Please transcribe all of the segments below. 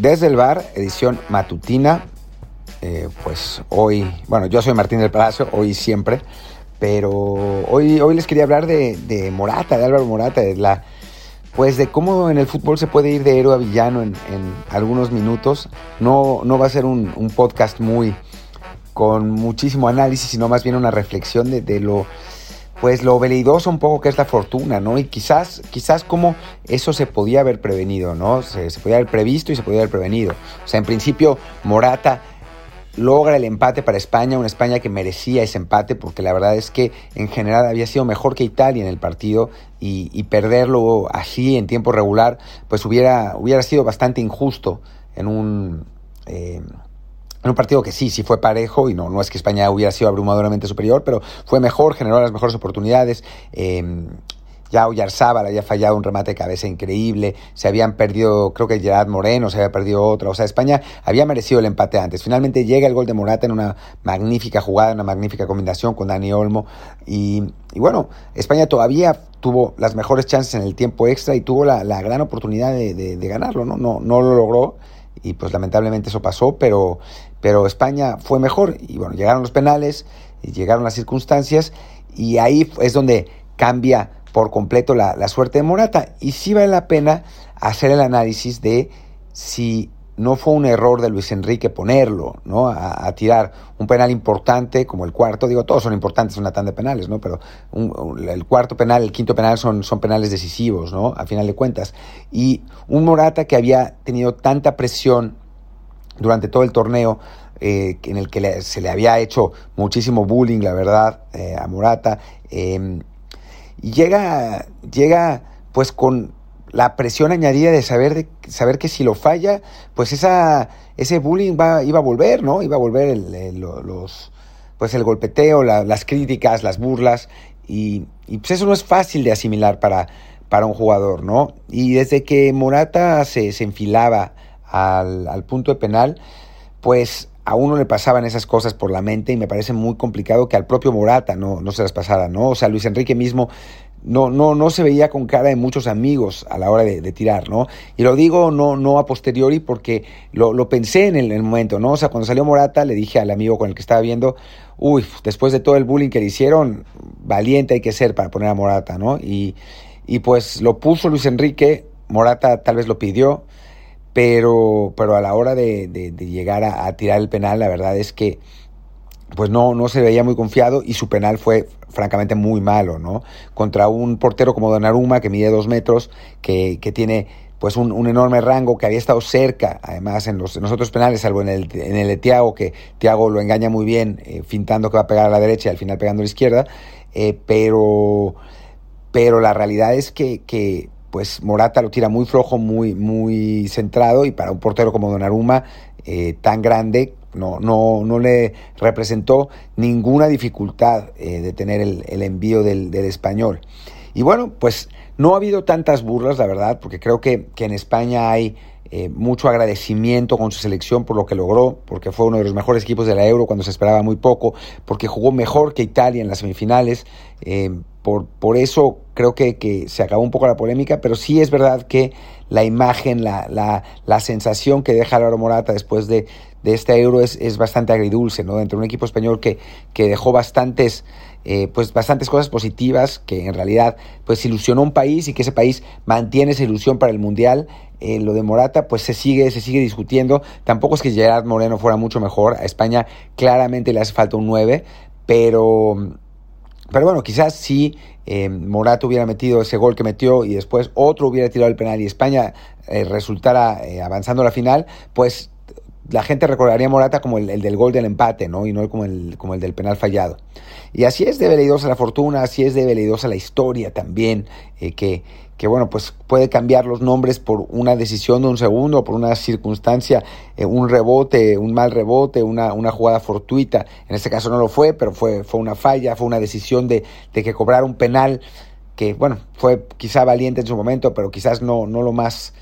Desde el bar, edición matutina. Eh, pues hoy, bueno, yo soy Martín del Palacio, hoy siempre, pero hoy, hoy les quería hablar de, Morata, de Álvaro Morata, de la, pues de cómo en el fútbol se puede ir de héroe a villano en, algunos minutos. No, no va a ser un, podcast muy con muchísimo análisis, sino más bien una reflexión de, de lo pues lo veleidoso un poco que es la fortuna, ¿no? Y quizás, quizás cómo eso se podía haber prevenido, ¿no? Se, podía haber previsto y se podía haber prevenido. O sea, en principio Morata logra el empate para España, una España que merecía ese empate porque la verdad es que en general había sido mejor que Italia en el partido y, perderlo así en tiempo regular, pues hubiera, hubiera sido bastante injusto en un... Eh, en un partido que sí, sí fue parejo y no, no es que España hubiera sido abrumadoramente superior, pero fue mejor, generó las mejores oportunidades. Eh, ya Oyarzábal había fallado un remate de cabeza increíble, se habían perdido, creo que Gerard Moreno se había perdido otra, o sea, España había merecido el empate antes. Finalmente llega el gol de Morata en una magnífica jugada, una magnífica combinación con Dani Olmo y, bueno, España todavía tuvo las mejores chances en el tiempo extra y tuvo la, gran oportunidad de, de, ganarlo, ¿no? ¿no? No lo logró y pues lamentablemente eso pasó, pero pero España fue mejor y bueno, llegaron los penales, y llegaron las circunstancias y ahí es donde cambia por completo la, suerte de Morata. Y sí vale la pena hacer el análisis de si no fue un error de Luis Enrique ponerlo, ¿no? A, tirar un penal importante como el cuarto, digo, todos son importantes, una tanda de penales, ¿no? Pero el cuarto penal, el quinto penal son, son penales decisivos, ¿no? A final de cuentas. Y un Morata que había tenido tanta presión durante todo el torneo, eh, en el que se le había hecho muchísimo bullying, la verdad, eh, a Morata. Em, y llega, llega pues con la presión añadida de saber, de saber que si lo falla, pues esa, ese bullying va, iba a volver, ¿no? Iba a volver el, los, pues el golpeteo, las críticas, las burlas. Y, y, pues eso no es fácil de asimilar para, para un jugador, ¿no? Y desde que Morata se, se enfilaba al, punto de penal, pues a uno le pasaban esas cosas por la mente y me parece muy complicado que al propio Morata no, no se las pasara, ¿no? O sea, Luis Enrique mismo no, no, no se veía con cara de muchos amigos a la hora de, tirar, ¿no? Y lo digo no, no a posteriori porque lo, lo pensé en el, momento, ¿no? O sea, cuando salió Morata le dije al amigo con el que estaba viendo, uy, después de todo el bullying que le hicieron, valiente hay que ser para poner a Morata, ¿no? Y, y pues lo puso Luis Enrique, Morata tal vez lo pidió, pero, pero a la hora de, llegar a, tirar el penal, la verdad es que pues no, no se veía muy confiado y su penal fue francamente muy malo, ¿no? Contra un portero como Donnarumma, que mide dos metros, que, que tiene pues un, enorme rango, que había estado cerca, además en los, otros penales, salvo en el, en el de Tiago, que Tiago lo engaña muy bien, eh, fintando que va a pegar a la derecha y al final pegando a la izquierda, eh, pero, pero la realidad es que, que pues Morata lo tira muy flojo, muy, muy centrado y para un portero como Donnarumma eh, tan grande no, no, no le representó ninguna dificultad eh, de tener el, envío del, español. Y bueno, pues no ha habido tantas burlas, la verdad, porque creo que, que en España hay eh, mucho agradecimiento con su selección por lo que logró, porque fue uno de los mejores equipos de la Euro cuando se esperaba muy poco, porque jugó mejor que Italia en las semifinales. Eh, por, por eso creo que, que, se acabó un poco la polémica, pero sí es verdad que la imagen, la, la, la sensación que deja Álvaro Morata después de, de este Euro es, es, bastante agridulce, ¿no? Dentro de un equipo español que, que dejó bastantes eh, pues bastantes cosas positivas que en realidad pues ilusionó un país y que ese país mantiene esa ilusión para el mundial eh, lo de Morata pues se sigue se sigue discutiendo tampoco es que Gerard Moreno fuera mucho mejor a España claramente le hace falta un 9 pero pero bueno quizás si eh, Morata hubiera metido ese gol que metió y después otro hubiera tirado el penal y España resultara avanzando a la final pues la gente recordaría a Morata como el, del gol del empate, ¿no? Y no como el, como el del penal fallado. Y así es de veleidosa la fortuna, así es de veleidosa la historia también, eh, que, que, bueno, pues puede cambiar los nombres por una decisión de un segundo, por una circunstancia, eh, un rebote, un mal rebote, una, una jugada fortuita. En este caso no lo fue, pero fue, fue una falla, fue una decisión de, de que cobrar un penal que, bueno, fue quizá valiente en su momento, pero quizás no, no lo más,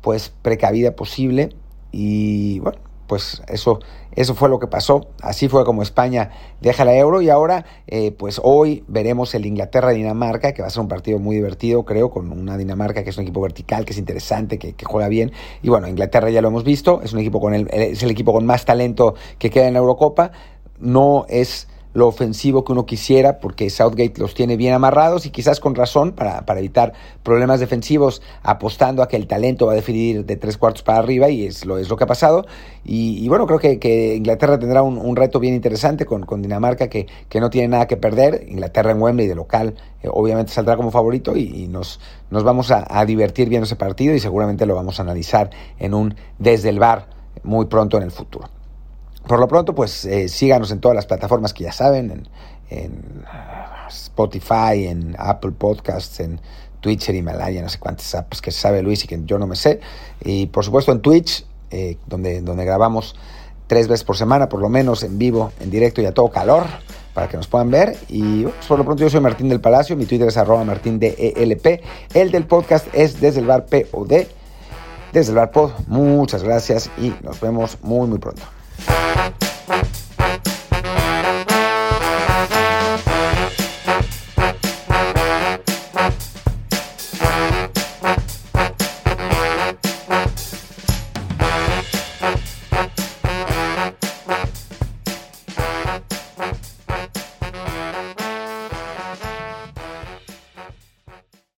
pues, precavida posible. Y, bueno, pues eso, eso fue lo que pasó. Así fue como España deja la euro y ahora, eh, pues hoy veremos el Inglaterra-Dinamarca, que va a ser un partido muy divertido, creo, con una Dinamarca que es un equipo vertical, que es interesante, que, juega bien. Y bueno, Inglaterra ya lo hemos visto, es un equipo con el, es el equipo con más talento que queda en la Eurocopa. No es lo ofensivo que uno quisiera, porque Southgate los tiene bien amarrados y quizás con razón para, para, evitar problemas defensivos, apostando a que el talento va a definir de tres cuartos para arriba y es lo, es lo que ha pasado. Y, bueno, creo que, Inglaterra tendrá un, un, reto bien interesante con, con Dinamarca que, que, no tiene nada que perder. Inglaterra en Wembley de local eh, obviamente saldrá como favorito y, nos, nos vamos a, a divertir viendo ese partido y seguramente lo vamos a analizar en un desde el bar muy pronto en el futuro. Por lo pronto, pues eh, síganos en todas las plataformas que ya saben, en, Spotify, en Apple Podcasts, en Twitter, Himalaya, no sé cuántas apps que sabe Luis y que yo no me sé. Y por supuesto en Twitch, eh, donde, donde grabamos tres veces por semana, por lo menos en vivo, en directo y a todo calor, para que nos puedan ver. Y pues, por lo pronto yo soy Martín del Palacio, mi Twitter es arroba martín de ELP, el del podcast es desde el bar POD, desde el bar POD. Muchas gracias y nos vemos muy muy pronto.